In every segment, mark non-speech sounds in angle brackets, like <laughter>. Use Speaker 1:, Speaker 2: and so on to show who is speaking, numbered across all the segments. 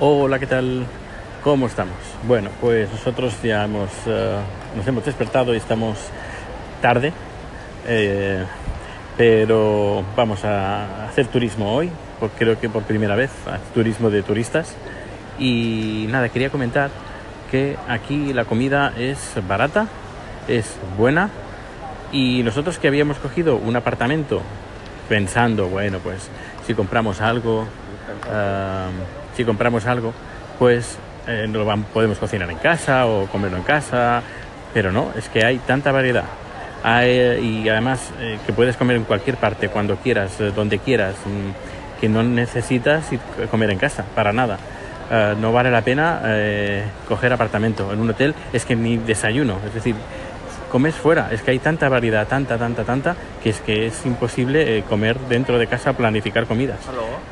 Speaker 1: Hola, ¿qué tal? ¿Cómo estamos? Bueno, pues nosotros ya hemos, eh, nos hemos despertado y estamos tarde, eh, pero vamos a hacer turismo hoy, por- creo que por primera vez, turismo de turistas. Y nada, quería comentar que aquí la comida es barata, es buena, y nosotros que habíamos cogido un apartamento pensando, bueno, pues si compramos algo, ah, si compramos algo, pues eh, lo podemos cocinar en casa o comerlo en casa, pero no, es que hay tanta variedad. Hay- y además eh, que puedes comer en cualquier parte, cuando quieras, eh, donde quieras, mm, que no necesitas comer en casa, para nada. Ah, no vale la pena eh, coger apartamento. En un hotel es que ni desayuno, es decir, comes fuera. Es que hay tanta variedad, tanta, tanta, tanta, que es que es imposible eh, comer dentro de casa, planificar comidas.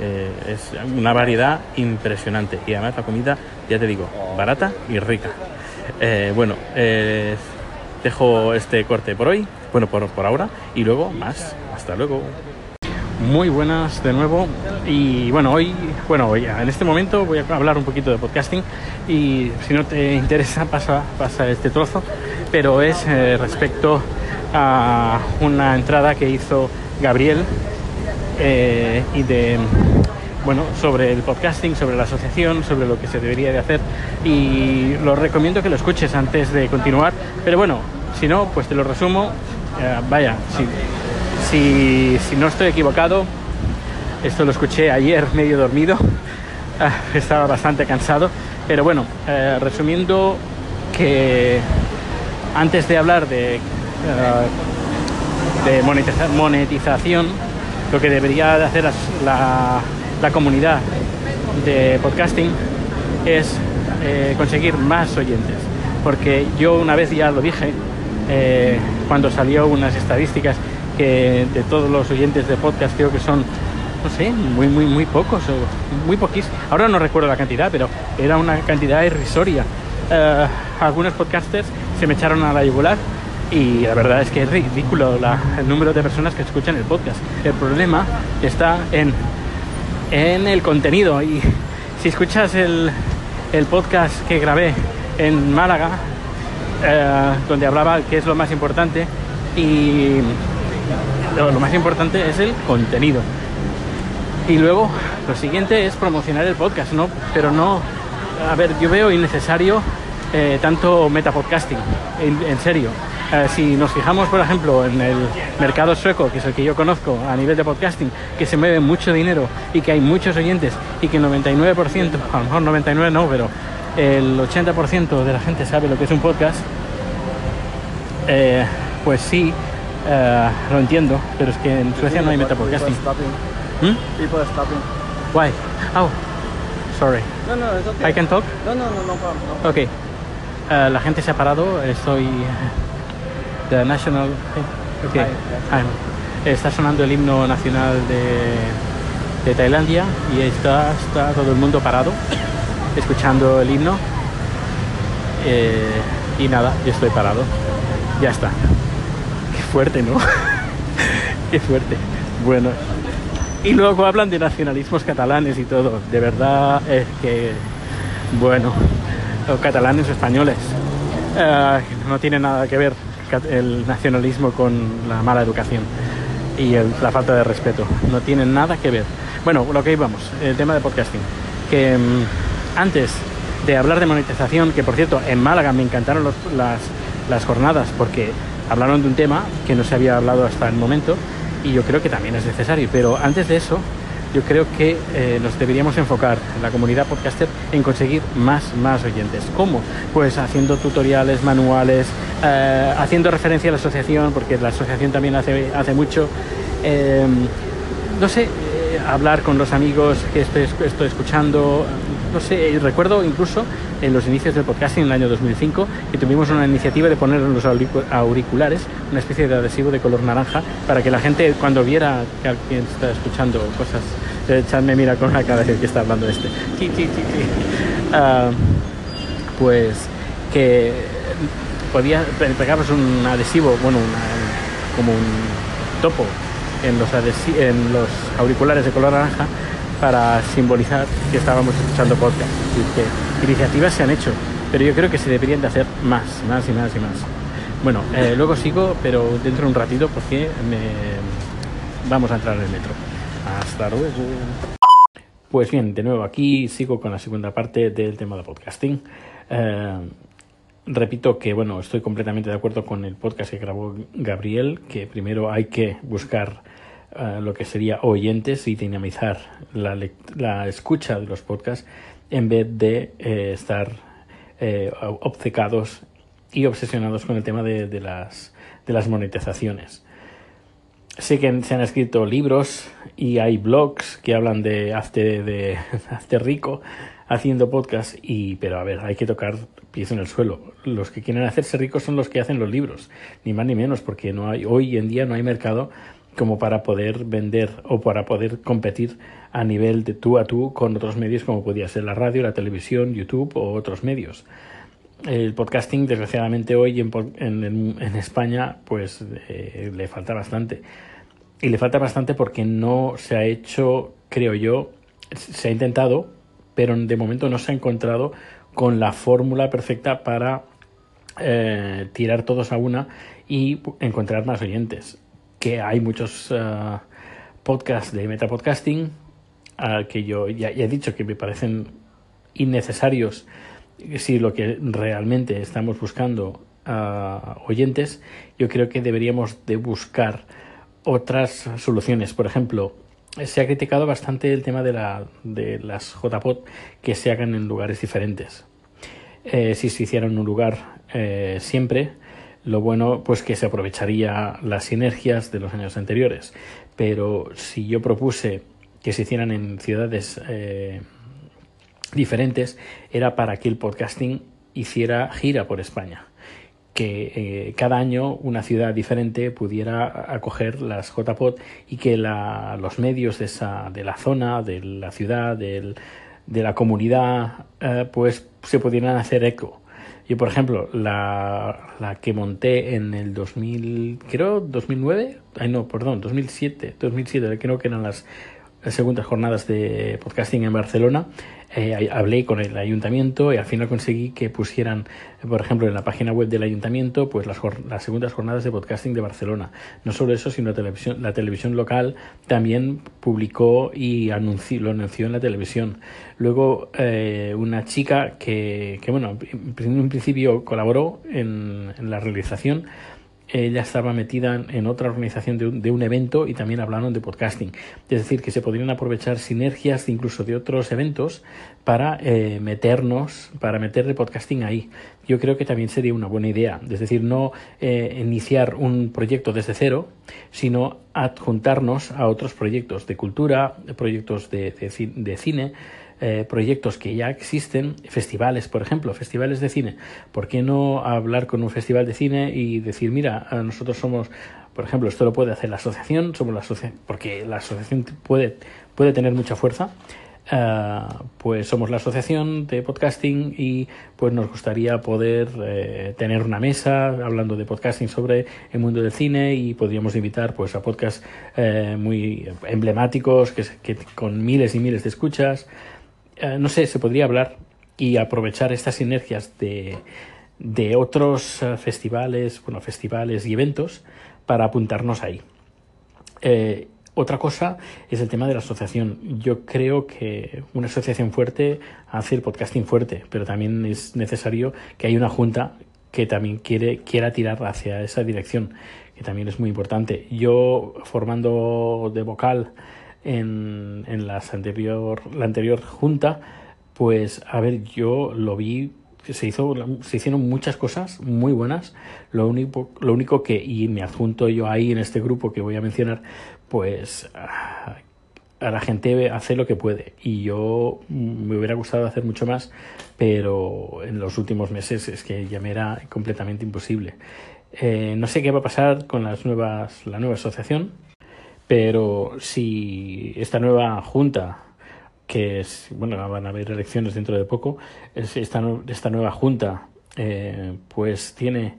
Speaker 1: Eh, es una variedad impresionante. Y además la comida, ya te digo, barata y rica. Eh, bueno, eh, dejo este corte por hoy, bueno, por, por ahora, y luego más. Hasta luego. Muy buenas de nuevo. Y bueno, hoy, bueno, hoy, en este momento voy a hablar un poquito de podcasting y si no te interesa pasa, pasa este trozo, pero es eh, respecto a una entrada que hizo Gabriel eh, y de bueno sobre el podcasting, sobre la asociación, sobre lo que se debería de hacer. Y lo recomiendo que lo escuches antes de continuar, pero bueno, si no, pues te lo resumo, Eh, vaya, si, si, no estoy equivocado, esto lo escuché ayer medio dormido, <laughs> Ah, estaba bastante cansado, pero bueno, eh, resumiendo que antes de hablar de, eh, monetización, lo que debería de hacer la, comunidad de podcasting es eh, conseguir más oyentes, porque yo una vez ya lo dije, cuando salió unas estadísticas que de todos los oyentes de podcast creo que son no sé, muy, muy, muy pocos, o muy poquís. Ahora no recuerdo la cantidad, pero era una cantidad irrisoria. Eh, algunos podcasters se me echaron a la yugular y la verdad es que es ridículo el número de personas que escuchan el podcast. El problema está en, en el contenido y si escuchas el, el podcast que grabé en Málaga, eh, donde hablaba que es lo más importante y lo, más importante es el contenido. Y luego lo siguiente es promocionar el podcast, ¿no? Pero no, a ver, yo veo innecesario eh, tanto metapodcasting, en, en serio. Eh, si nos fijamos, por ejemplo, en el mercado sueco, que es el que yo conozco a nivel de podcasting, que se mueve mucho dinero y que hay muchos oyentes y que el 99%, a lo mejor 99 no, pero el 80% de la gente sabe lo que es un podcast, eh, pues sí, eh, lo entiendo, pero es que en Suecia no hay metapodcasting. ¿Mm?
Speaker 2: People are stopping.
Speaker 1: Why? Oh, sorry.
Speaker 2: No, no, it's okay.
Speaker 1: I can talk?
Speaker 2: No, no, no, no problem. No.
Speaker 1: Ok. Eh, la gente se ha parado. Estoy. The National. Ok. Hi. Está sonando el himno nacional de, de Tailandia y está, está todo el mundo parado escuchando el himno. Eh, y nada, yo estoy parado. Ya está. Fuerte, ¿no? <laughs> Qué fuerte. Bueno. Y luego hablan de nacionalismos catalanes y todo. De verdad es que, bueno, catalanes españoles. Eh, no tiene nada que ver el nacionalismo con la mala educación y el- la falta de respeto. No tiene nada que ver. Bueno, lo que íbamos, el tema de podcasting. Que mm, antes de hablar de monetización, que por cierto, en Málaga me encantaron los- las, las jornadas porque hablaron de un tema que no se había hablado hasta el momento y yo creo que también es necesario. Pero antes de eso, yo creo que eh, nos deberíamos enfocar en la comunidad podcaster en conseguir más, más oyentes. ¿Cómo? Pues haciendo tutoriales, manuales, eh, haciendo referencia a la asociación, porque la asociación también hace, hace mucho. Eh, no sé, eh, hablar con los amigos que estoy, estoy escuchando. No sé, recuerdo incluso en los inicios del podcasting en el año 2005 que tuvimos una iniciativa de poner en los auricu- auriculares una especie de adhesivo de color naranja para que la gente cuando viera que alguien está escuchando cosas, eh, Chan me mira con la cara que está hablando este. Ah, pues que podía pegabas un adhesivo, bueno, una- como un topo en los, en los auriculares de color naranja para simbolizar que estábamos escuchando podcast. Iniciativas se han hecho, pero yo creo que se deberían de hacer más, más y más y más. Bueno, eh, luego sigo, pero dentro de un ratito porque me... vamos a entrar en el metro. Hasta luego. Pues bien, de nuevo aquí sigo con la segunda parte del tema de podcasting. Eh, repito que bueno, estoy completamente de acuerdo con el podcast que grabó Gabriel, que primero hay que buscar uh, lo que sería oyentes y dinamizar la, la, escucha de los podcasts en vez de eh, estar eh, obcecados y obsesionados con el tema de, de, las, de las monetizaciones. Sé que se han escrito libros y hay blogs que hablan de hazte, de, <laughs> hazte rico haciendo podcast y pero a ver hay que tocar pies en el suelo los que quieren hacerse ricos son los que hacen los libros ni más ni menos porque no hay hoy en día no hay mercado como para poder vender o para poder competir a nivel de tú a tú con otros medios como podía ser la radio la televisión YouTube o otros medios el podcasting desgraciadamente hoy en, en, en España pues eh, le falta bastante y le falta bastante porque no se ha hecho creo yo se ha intentado pero de momento no se ha encontrado con la fórmula perfecta para eh, tirar todos a una y encontrar más oyentes. Que hay muchos uh, podcasts de metapodcasting uh, que yo ya, ya, he dicho que me parecen innecesarios si lo que realmente estamos buscando uh, oyentes, yo creo que deberíamos de buscar otras soluciones. Por ejemplo, se ha criticado bastante el tema de, la, de las JPod que se hagan en lugares diferentes. Eh, si se hiciera en un lugar eh, siempre, lo bueno pues que se aprovecharía las sinergias de los años anteriores. Pero si yo propuse que se hicieran en ciudades eh, diferentes, era para que el podcasting hiciera gira por España que eh, cada año una ciudad diferente pudiera acoger las JPod y que la, los medios de, esa, de la zona, de la ciudad, del, de la comunidad, eh, pues se pudieran hacer eco. Yo, por ejemplo, la, la, que monté en el 2000, creo, 2009, ay no, perdón, 2007, 2007, creo que eran las segundas jornadas de podcasting en Barcelona, eh, hablé con el ayuntamiento y al final conseguí que pusieran, por ejemplo, en la página web del ayuntamiento, pues las, las segundas jornadas de podcasting de Barcelona. No solo eso, sino la televisión, la televisión local también publicó y anunció, lo anunció en la televisión. Luego, eh, una chica que, que, bueno, en un principio colaboró en, en la realización, ella estaba metida en otra organización de un, de un, evento y también hablaron de podcasting. Es decir, que se podrían aprovechar sinergias incluso de otros eventos para eh, meternos, para meterle podcasting ahí. Yo creo que también sería una buena idea. Es decir, no eh, iniciar un proyecto desde cero, sino adjuntarnos a otros proyectos de cultura, proyectos de, de, de cine, eh, proyectos que ya existen, festivales, por ejemplo, festivales de cine. ¿Por qué no hablar con un festival de cine y decir, mira, nosotros somos, por ejemplo, esto lo puede hacer la asociación, somos la asociación, porque la asociación puede, puede tener mucha fuerza. Uh, pues somos la asociación de podcasting y pues nos gustaría poder eh, tener una mesa hablando de podcasting sobre el mundo del cine y podríamos invitar pues a podcasts eh, muy emblemáticos que, que, con miles y miles de escuchas eh, no sé, se podría hablar y aprovechar estas sinergias de, otros uh, festivales, bueno, festivales y eventos para apuntarnos ahí. Eh, otra cosa es el tema de la asociación. Yo creo que una asociación fuerte hace el podcasting fuerte, pero también es necesario que haya una junta que también quiere, quiera tirar hacia esa dirección, que también es muy importante. Yo formando de vocal en, en las anterior, la anterior junta, pues a ver, yo lo vi, se, hizo, se hicieron muchas cosas muy buenas, lo único, lo único que, y me adjunto yo ahí en este grupo que voy a mencionar, pues a la gente hace lo que puede. Y yo me hubiera gustado hacer mucho más, pero en los últimos meses es que ya me era completamente imposible. Eh, no sé qué va a pasar con las nuevas, la nueva asociación, pero si esta nueva junta, que es, bueno, van a haber elecciones dentro de poco, esta, esta nueva junta, eh, pues tiene,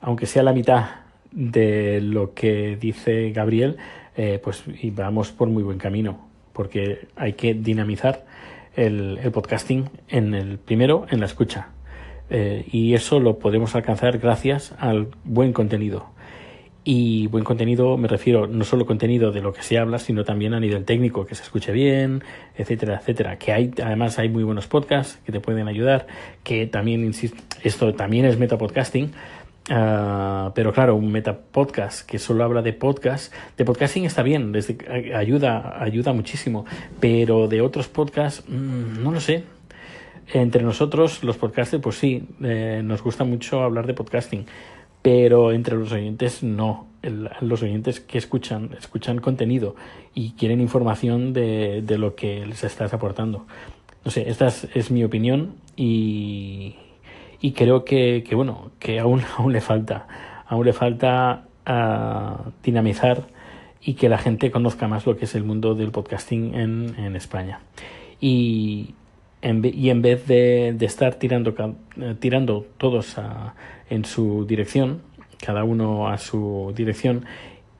Speaker 1: aunque sea la mitad de lo que dice Gabriel, eh, pues y vamos por muy buen camino. porque hay que dinamizar el, el podcasting en el primero en la escucha eh, y eso lo podemos alcanzar gracias al buen contenido. Y buen contenido me refiero no solo contenido de lo que se habla, sino también a nivel técnico, que se escuche bien, etcétera, etcétera. Que hay, además hay muy buenos podcasts que te pueden ayudar, que también, insisto, esto también es metapodcasting, Uh, pero claro, un metapodcast que solo habla de podcast, de podcasting está bien, desde, ayuda, ayuda muchísimo, pero de otros podcasts, mmm, no lo sé, entre nosotros, los podcasters, pues sí, eh, nos gusta mucho hablar de podcasting, pero entre los oyentes no. Los oyentes que escuchan, escuchan contenido y quieren información de, de lo que les estás aportando. No sé, esta es, mi opinión y, y creo que, que, bueno, que aún, <laughs> aún le falta, aún le falta uh, dinamizar y que la gente conozca más lo que es el mundo del podcasting en, en España. Y, y en vez de, estar tirando, eh, tirando todos a, en su dirección, cada uno a su dirección,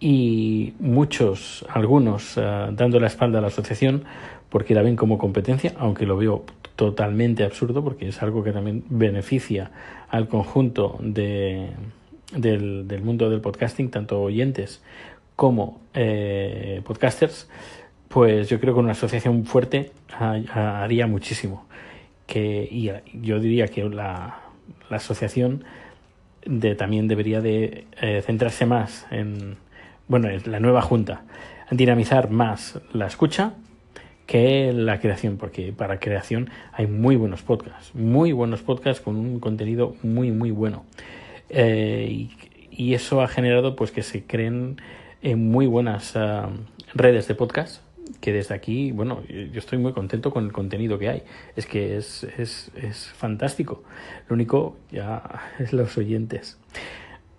Speaker 1: y muchos, algunos, uh, dando la espalda a la asociación porque la ven como competencia, aunque lo veo totalmente absurdo porque es algo que también beneficia al conjunto de, del, del, mundo del podcasting, tanto oyentes como eh, podcasters pues yo creo que una asociación fuerte haría muchísimo. Que, y yo diría que la, asociación también debería de eh, centrarse más en, bueno, la nueva junta, en dinamizar más la escucha que la creación, porque para creación hay muy buenos podcasts, muy buenos podcasts con un contenido muy, muy bueno. Eh, y, y, eso ha generado pues que se creen en muy buenas uh, redes de podcast que desde aquí, bueno, yo estoy muy contento con el contenido que hay. Es que es, es, es fantástico. Lo único ya <laughs> es los oyentes.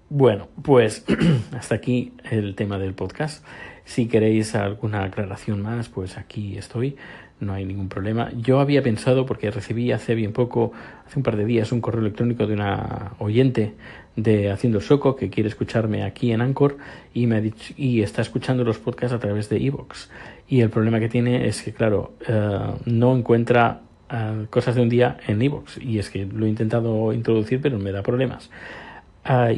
Speaker 1: Bueno, pues <clears throat> hasta aquí el tema del podcast. Si queréis alguna aclaración más, pues aquí estoy. No hay ningún problema. Yo había pensado, porque recibí hace bien poco, hace un par de días, un correo electrónico de una oyente de Haciendo Soco que quiere escucharme aquí en Anchor y, me ha dicho, y está escuchando los podcasts a través de Evox. Y el problema que tiene es que, claro, uh, no encuentra uh, cosas de un día en Evox. Y es que lo he intentado introducir, pero me da problemas. Uh,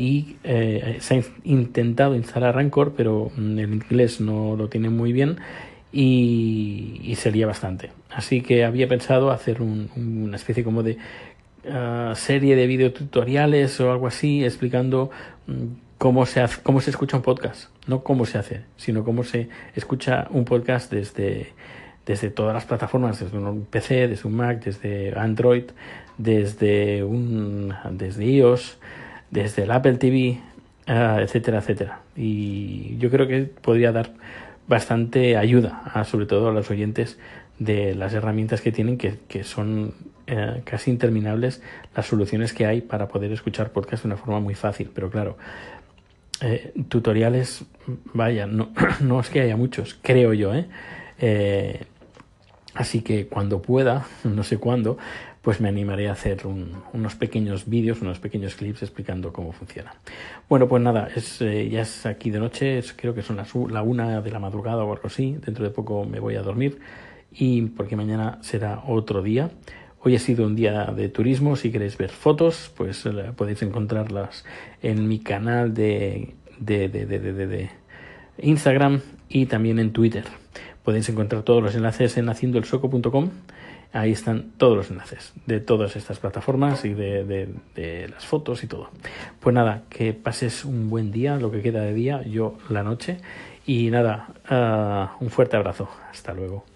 Speaker 1: se ha intentado instalar Anchor, pero mm, el inglés no lo tiene muy bien y, sería bastante. Así que había pensado hacer un, una especie como de uh, serie de videotutoriales o algo así explicando um, cómo se, hace, cómo se escucha un podcast. No cómo se hace, sino cómo se escucha un podcast desde, desde todas las plataformas, desde un PC, desde un Mac, desde Android, desde, un, desde iOS, desde el Apple TV, uh, etcétera, etcétera. Y yo creo que podría dar bastante ayuda, a, sobre todo a los oyentes de las herramientas que tienen, que, que son eh, casi interminables las soluciones que hay para poder escuchar podcast de una forma muy fácil. Pero claro, eh, tutoriales, vaya, <clears throat> no, es que haya muchos, creo yo, ¿eh? ¿eh? Así que cuando pueda, no sé cuándo, pues me animaré a hacer un, unos pequeños vídeos, unos pequeños clips explicando cómo funciona. Bueno, pues nada, es, eh, ya es aquí de noche, es, creo que son las, la una de la madrugada o algo así, dentro de poco me voy a dormir y porque mañana será otro día. Hoy ha sido un día de turismo, si queréis ver fotos, pues eh, podéis encontrarlas en mi canal de, de, Instagram y también en Twitter. Podéis encontrar todos los enlaces en haciendoelsoco.com. Ahí están todos los enlaces de todas estas plataformas y de, las fotos y todo. Pues nada, que pases un buen día, lo que queda de día, yo la noche. Y nada, uh, un fuerte abrazo. Hasta luego.